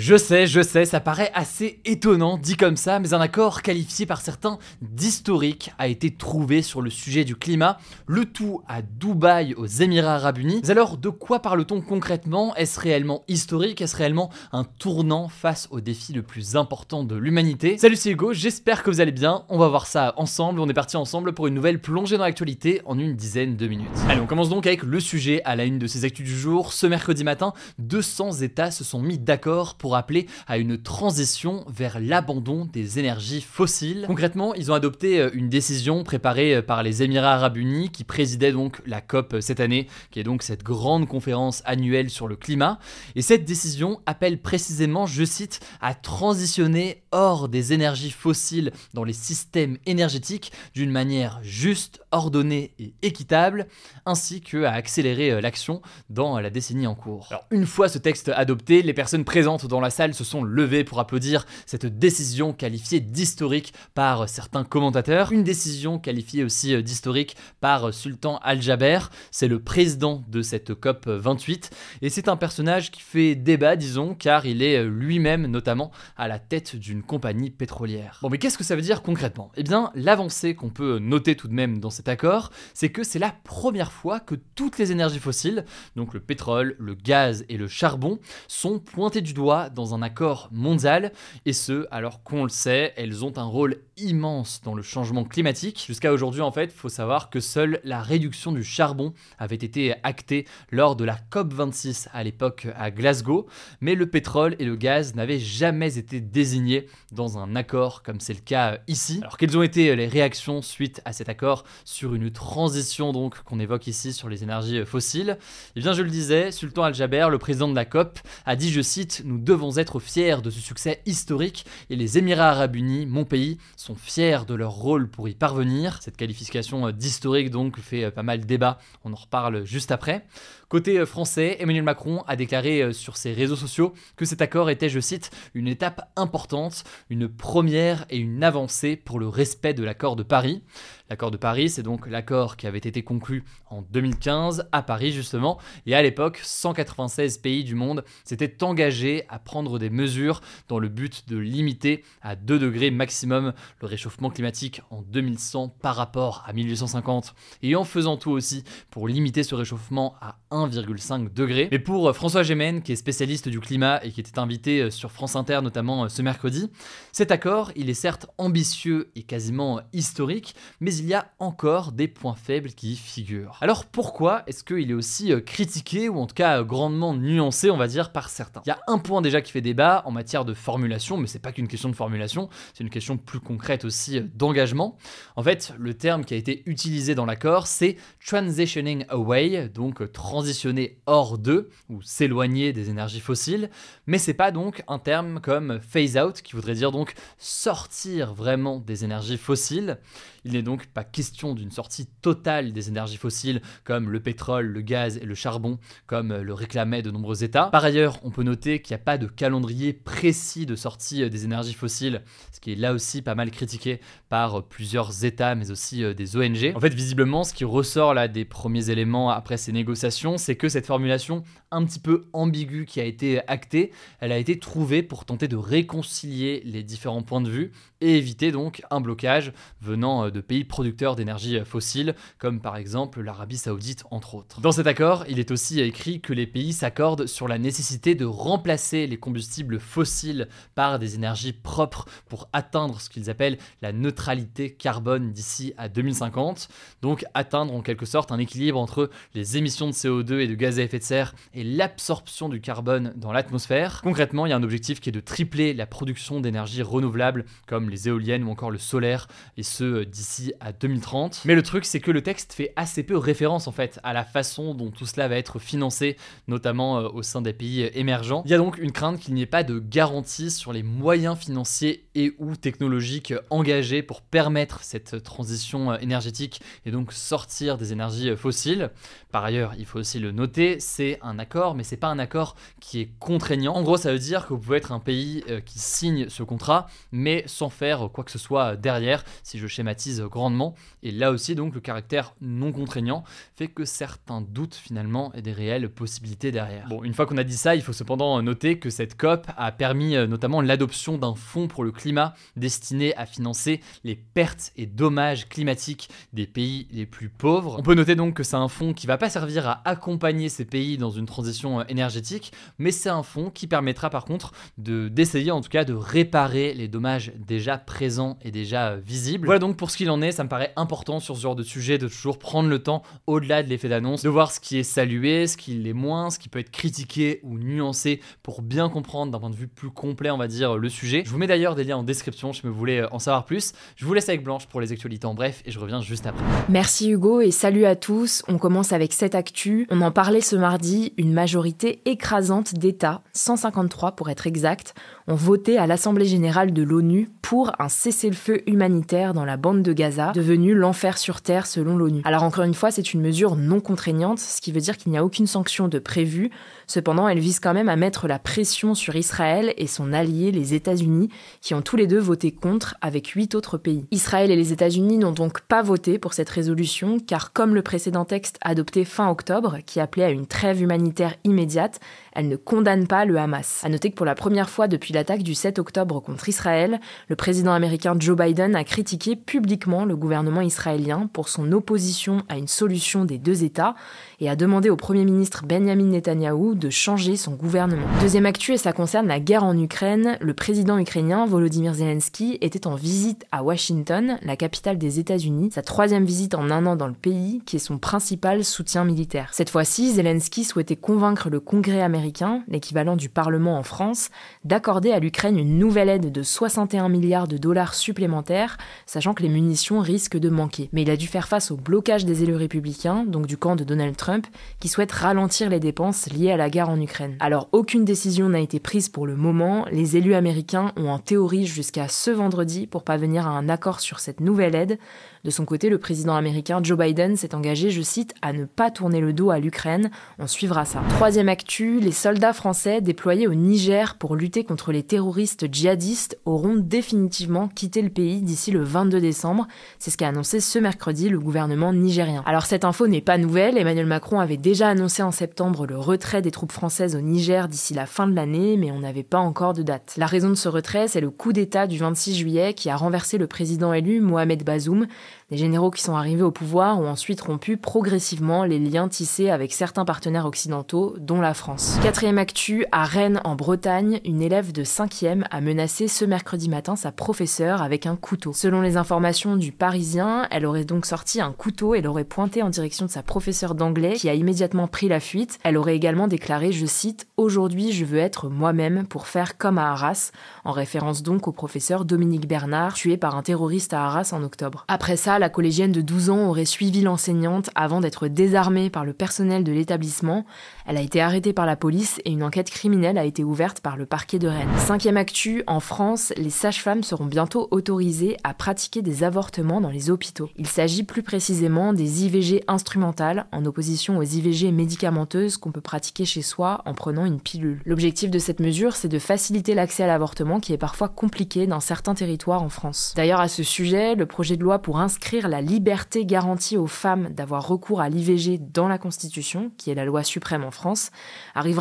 Je sais, je sais, ça paraît assez étonnant dit comme ça, mais un accord qualifié par certains d'historique a été trouvé sur le sujet du climat, le tout à Dubaï aux Émirats Arabes Unis. Mais alors de quoi parle-t-on concrètement? Est-ce réellement historique? Est-ce réellement un tournant face au défi le plus important de l'humanité? Salut c'est Hugo, j'espère que vous allez bien, on va voir ça ensemble, on est parti ensemble pour une nouvelle plongée dans l'actualité en une dizaine de minutes. Allez, on commence donc avec le sujet à la une de ces actus du jour. Ce mercredi matin, 200 États se sont mis d'accord pour appeler à une transition vers l'abandon des énergies fossiles. Concrètement, ils ont adopté euh, une décision préparée euh, par les Émirats arabes unis qui présidaient donc la COP euh, cette année, qui est donc cette grande conférence annuelle sur le climat. Et cette décision appelle précisément, je cite, à transitionner hors des énergies fossiles dans les systèmes énergétiques d'une manière juste, ordonnée et équitable, ainsi que à accélérer l'action dans la décennie en cours. Alors une fois ce texte adopté, les personnes présentes dans la salle se sont levés pour applaudir cette décision qualifiée d'historique par certains commentateurs. Une décision qualifiée aussi euh, d'historique par Sultan Al-Jaber. C'est le président de cette COP 28 et c'est un personnage qui fait débat, disons, car il est euh, lui-même notamment à la tête d'une compagnie pétrolière. Bon, mais qu'est-ce que ça veut dire concrètement? Eh bien, l'avancée qu'on peut noter tout de même dans cet accord, c'est que c'est la première fois que toutes les énergies fossiles, donc le pétrole, le gaz et le charbon, sont pointées du doigt dans un accord mondial, et ce, alors qu'on le sait, elles ont un rôle immense dans le changement climatique. Jusqu'à aujourd'hui, en fait, il faut savoir que seule la réduction du charbon avait été actée lors de la COP26 à l'époque à Glasgow, mais le pétrole et le gaz n'avaient jamais été désignés dans un accord comme c'est le cas ici. Alors quelles ont été les réactions suite à cet accord sur une transition donc qu'on évoque ici sur les énergies fossiles? Eh bien, je le disais, Sultan Al-Jaber, le président de la COP, a dit, je cite, nous devons être fiers de ce succès historique et les Émirats arabes unis, mon pays, sont fiers de leur rôle pour y parvenir. Cette qualification d'historique donc fait euh, pas mal débat, on en reparle juste après. Côté euh, français, Emmanuel Macron a déclaré euh, sur ses réseaux sociaux que cet accord était, je cite, une étape importante, une première et une avancée pour le respect de l'accord de Paris. L'accord de Paris, c'est donc l'accord qui avait été conclu en 2015 à Paris justement, et à l'époque, 196 pays du monde s'étaient engagés à prendre des mesures dans le but de limiter à 2 degrés maximum le réchauffement climatique en 2100 par rapport à 1850, et en faisant tout aussi pour limiter ce réchauffement à 1,5 degré. Mais pour François Gémen, qui est spécialiste du climat et qui était invité euh, sur France Inter notamment euh, ce mercredi, cet accord, il est certes ambitieux et quasiment historique, mais il y a encore des points faibles qui y figurent. Alors pourquoi est-ce qu'il est aussi euh, critiqué ou en tout cas grandement nuancé, on va dire, par certains? Il y a un point déjà qui fait débat en matière de formulation, mais c'est pas qu'une question de formulation, c'est une question plus concrète aussi d'engagement. En fait, le terme qui a été utilisé dans l'accord, c'est transitioning away, donc transitionner hors d'eux ou s'éloigner des énergies fossiles, mais c'est pas donc un terme comme phase out qui voudrait dire donc sortir vraiment des énergies fossiles. Il n'est donc pas question d'une sortie totale des énergies fossiles comme le pétrole, le gaz et le charbon, comme le réclamaient de nombreux États. Par ailleurs, on peut noter qu'il n'y a pas de calendrier précis de sortie des énergies fossiles, ce qui est là aussi pas mal critiqué par plusieurs États, mais aussi euh, des ONG. En fait, visiblement, ce qui ressort là des premiers éléments après ces négociations, c'est que cette formulation un petit peu ambiguë qui a été actée, elle a été trouvée pour tenter de réconcilier les différents points de vue et éviter donc un blocage venant euh, de pays producteurs d'énergie fossile, comme par exemple l'Arabie saoudite entre autres. Dans cet accord, il est aussi écrit que les pays s'accordent sur la nécessité de remplacer les combustibles fossiles par des énergies propres pour atteindre ce qu'ils appellent la neutralité carbone d'ici à 2050, donc atteindre en quelque sorte un équilibre entre les émissions de CO2 CO2 et de gaz à effet de serre et l'absorption du carbone dans l'atmosphère. Concrètement, il y a un objectif qui est de tripler la production d'énergie renouvelable comme les éoliennes ou encore le solaire et ce d'ici à 2030. Mais le truc c'est que le texte fait assez peu référence en fait à la façon dont tout cela va être financé, notamment euh, au sein des pays émergents. Il y a donc une crainte qu'il n'y ait pas de garantie sur les moyens financiers et ou technologiques engagés pour permettre cette transition euh, énergétique et donc sortir des énergies euh, fossiles. Par ailleurs, il faut aussi le noter, c'est un accord, mais c'est pas un accord qui est contraignant. En gros, ça veut dire que vous pouvez être un pays qui signe ce contrat, mais sans faire quoi que ce soit derrière, si je schématise grandement. Et là aussi, donc, le caractère non contraignant fait que certains doutent finalement et des réelles possibilités derrière. Bon, une fois qu'on a dit ça, il faut cependant noter que cette COP a permis euh, notamment l'adoption d'un fonds pour le climat destiné à financer les pertes et dommages climatiques des pays les plus pauvres. On peut noter donc que c'est un fonds qui va pas servir à accompagner ces pays dans une transition euh, énergétique, mais c'est un fonds qui permettra par contre de d'essayer en tout cas de réparer les dommages déjà présents et déjà euh, visibles. Voilà donc pour ce qu'il en est, ça me paraît important sur ce genre de sujet de toujours prendre le temps au-delà de l'effet d'annonce, de voir ce qui est salué, ce qui l'est moins, ce qui peut être critiqué ou nuancé pour bien comprendre d'un point de vue plus complet, on va dire, le sujet. Je vous mets d'ailleurs des liens en description si vous voulez en savoir plus. Je vous laisse avec Blanche pour les actualités en bref et je reviens juste après. Merci Hugo et salut à tous. On commence avec cette actu. On en parlait ce mardi, une majorité écrasante d'États, 153 pour être exact, ont voté à l'Assemblée générale de l'ONU pour un cessez-le-feu humanitaire dans la bande de Devenu l'enfer sur Terre selon l'ONU. Alors encore une fois, c'est une mesure non contraignante, ce qui veut dire qu'il n'y a aucune sanction de prévue. Cependant, elle vise quand même à mettre la pression sur Israël et son allié, les États-Unis, qui ont tous les deux voté contre avec huit autres pays. Israël et les États-Unis n'ont donc pas voté pour cette résolution, car comme le précédent texte adopté fin octobre, qui appelait à une trêve humanitaire immédiate, elle ne condamne pas le Hamas. À noter que pour la première fois depuis l'attaque du 7 octobre contre Israël, le président américain Joe Biden a critiqué publiquement le gouvernement israélien pour son opposition à une solution des deux États et a demandé au Premier ministre Benjamin Netanyahou de changer son gouvernement. Deuxième actu, et ça concerne la guerre en Ukraine, le président ukrainien Volodymyr Zelensky était en visite à Washington, la capitale des États-Unis, sa troisième visite en un an dans le pays, qui est son principal soutien militaire. Cette fois-ci, Zelensky souhaitait convaincre le Congrès américain, l'équivalent du Parlement en France, d'accorder à l'Ukraine une nouvelle aide de 61 milliards de dollars supplémentaires, sachant que les munitions risquent de manquer. Mais il a dû faire face au blocage des élus républicains, donc du camp de Donald Trump, qui souhaite ralentir les dépenses liées à la guerre en Ukraine. Alors aucune décision n'a été prise pour le moment, les élus américains ont en théorie jusqu'à ce vendredi pour parvenir à un accord sur cette nouvelle aide, de son côté, le président américain Joe Biden s'est engagé, je cite, à ne pas tourner le dos à l'Ukraine. On suivra ça. Troisième actu, les soldats français déployés au Niger pour lutter contre les terroristes djihadistes auront définitivement quitté le pays d'ici le 22 décembre. C'est ce qu'a annoncé ce mercredi le gouvernement nigérien. Alors cette info n'est pas nouvelle. Emmanuel Macron avait déjà annoncé en septembre le retrait des troupes françaises au Niger d'ici la fin de l'année, mais on n'avait pas encore de date. La raison de ce retrait, c'est le coup d'État du 26 juillet qui a renversé le président élu Mohamed Bazoum. Les généraux qui sont arrivés au pouvoir ont ensuite rompu progressivement les liens tissés avec certains partenaires occidentaux, dont la France. Quatrième actu, à Rennes, en Bretagne, une élève de 5e a menacé ce mercredi matin sa professeure avec un couteau. Selon les informations du Parisien, elle aurait donc sorti un couteau et l'aurait pointé en direction de sa professeure d'anglais qui a immédiatement pris la fuite. Elle aurait également déclaré, je cite, Aujourd'hui je veux être moi-même pour faire comme à Arras, en référence donc au professeur Dominique Bernard, tué par un terroriste à Arras en octobre. Après ça, la collégienne de 12 ans aurait suivi l'enseignante avant d'être désarmée par le personnel de l'établissement. Elle a été arrêtée par la police et une enquête criminelle a été ouverte par le parquet de Rennes. Cinquième actu, en France, les sages-femmes seront bientôt autorisées à pratiquer des avortements dans les hôpitaux. Il s'agit plus précisément des IVG instrumentales en opposition aux IVG médicamenteuses qu'on peut pratiquer chez soi en prenant une pilule. L'objectif de cette mesure, c'est de faciliter l'accès à l'avortement qui est parfois compliqué dans certains territoires en France. D'ailleurs, à ce sujet, le projet de loi pour inscrire la liberté garantie aux femmes d'avoir recours à l'IVG dans la Constitution, qui est la loi suprême en France,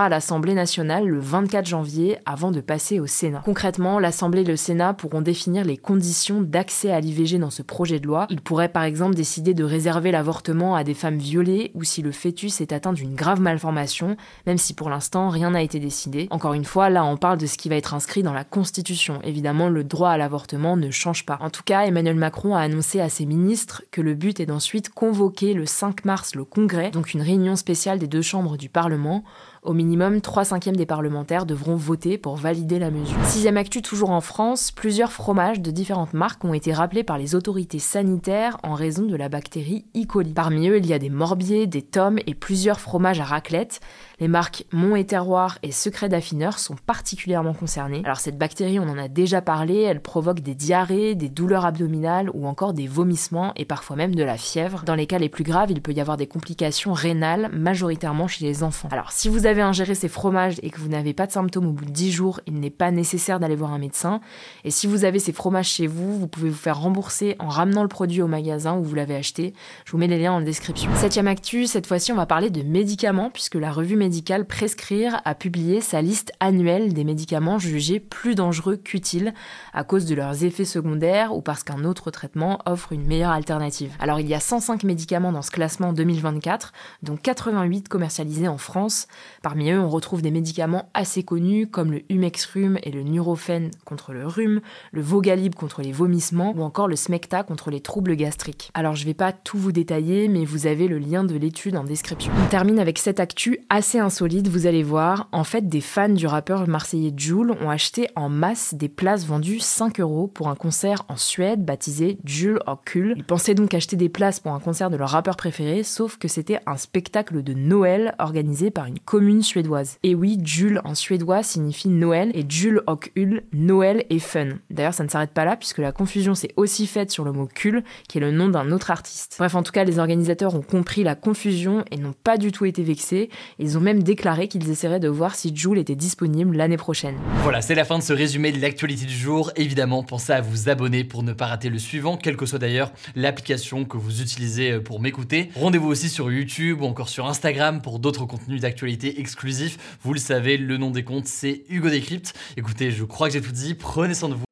à l'Assemblée nationale le 24 janvier avant de passer au Sénat. Concrètement, l'Assemblée et le Sénat pourront définir les conditions d'accès à l'IVG dans ce projet de loi. Ils pourraient par exemple décider de réserver l'avortement à des femmes violées ou si le fœtus est atteint d'une grave malformation, même si pour l'instant rien n'a été décidé. Encore une fois, là on parle de ce qui va être inscrit dans la Constitution. Évidemment, le droit à l'avortement ne change pas. En tout cas, Emmanuel Macron a annoncé à ses ministres que le but est d'ensuite convoquer le 5 mars le Congrès, donc une réunion spéciale des deux chambres du Parlement, au minimum, 3 cinquièmes des parlementaires devront voter pour valider la mesure. Sixième actu, toujours en France, plusieurs fromages de différentes marques ont été rappelés par les autorités sanitaires en raison de la bactérie E. coli. Parmi eux, il y a des morbiers, des tomes et plusieurs fromages à raclette. Les marques Mont et Terroir et Secret d'affineur sont particulièrement concernées. Alors cette bactérie, on en a déjà parlé, elle provoque des diarrhées, des douleurs abdominales ou encore des vomissements et parfois même de la fièvre. Dans les cas les plus graves, il peut y avoir des complications rénales, majoritairement chez les enfants. Alors si vous avez avez ingéré ces fromages et que vous n'avez pas de symptômes au bout de 10 jours, il n'est pas nécessaire d'aller voir un médecin. Et si vous avez ces fromages chez vous, vous pouvez vous faire rembourser en ramenant le produit au magasin où vous l'avez acheté. Je vous mets les liens en description. Septième actu, cette fois-ci on va parler de médicaments puisque la revue médicale Prescrire a publié sa liste annuelle des médicaments jugés plus dangereux qu'utiles à cause de leurs effets secondaires ou parce qu'un autre traitement offre une meilleure alternative. Alors il y a 105 médicaments dans ce classement 2024, dont 88 commercialisés en France. Parmi eux, on retrouve des médicaments assez connus comme le Humexrum et le Nurofen contre le rhume, le Vogalib contre les vomissements ou encore le Smecta contre les troubles gastriques. Alors je vais pas tout vous détailler, mais vous avez le lien de l'étude en description. On termine avec cette actu assez insolite, vous allez voir. En fait, des fans du rappeur marseillais Jules ont acheté en masse des places vendues 5 euros pour un concert en Suède baptisé Jules Kul. Ils pensaient donc acheter des places pour un concert de leur rappeur préféré, sauf que c'était un spectacle de Noël organisé par une commune suédoise. Et oui, Jul en suédois signifie Noël et Jul och Noël et fun. D'ailleurs, ça ne s'arrête pas là puisque la confusion s'est aussi faite sur le mot kul, qui est le nom d'un autre artiste. Bref, en tout cas, les organisateurs ont compris la confusion et n'ont pas du tout été vexés. Ils ont même déclaré qu'ils essaieraient de voir si Joule était disponible l'année prochaine. Voilà, c'est la fin de ce résumé de l'actualité du jour. Évidemment, pensez à vous abonner pour ne pas rater le suivant, quelle que soit d'ailleurs l'application que vous utilisez pour m'écouter. Rendez-vous aussi sur YouTube ou encore sur Instagram pour d'autres contenus d'actualité exclusif. Vous le savez, le nom des comptes, c'est Hugo Décrypte. Écoutez, je crois que j'ai tout dit. Prenez soin de vous.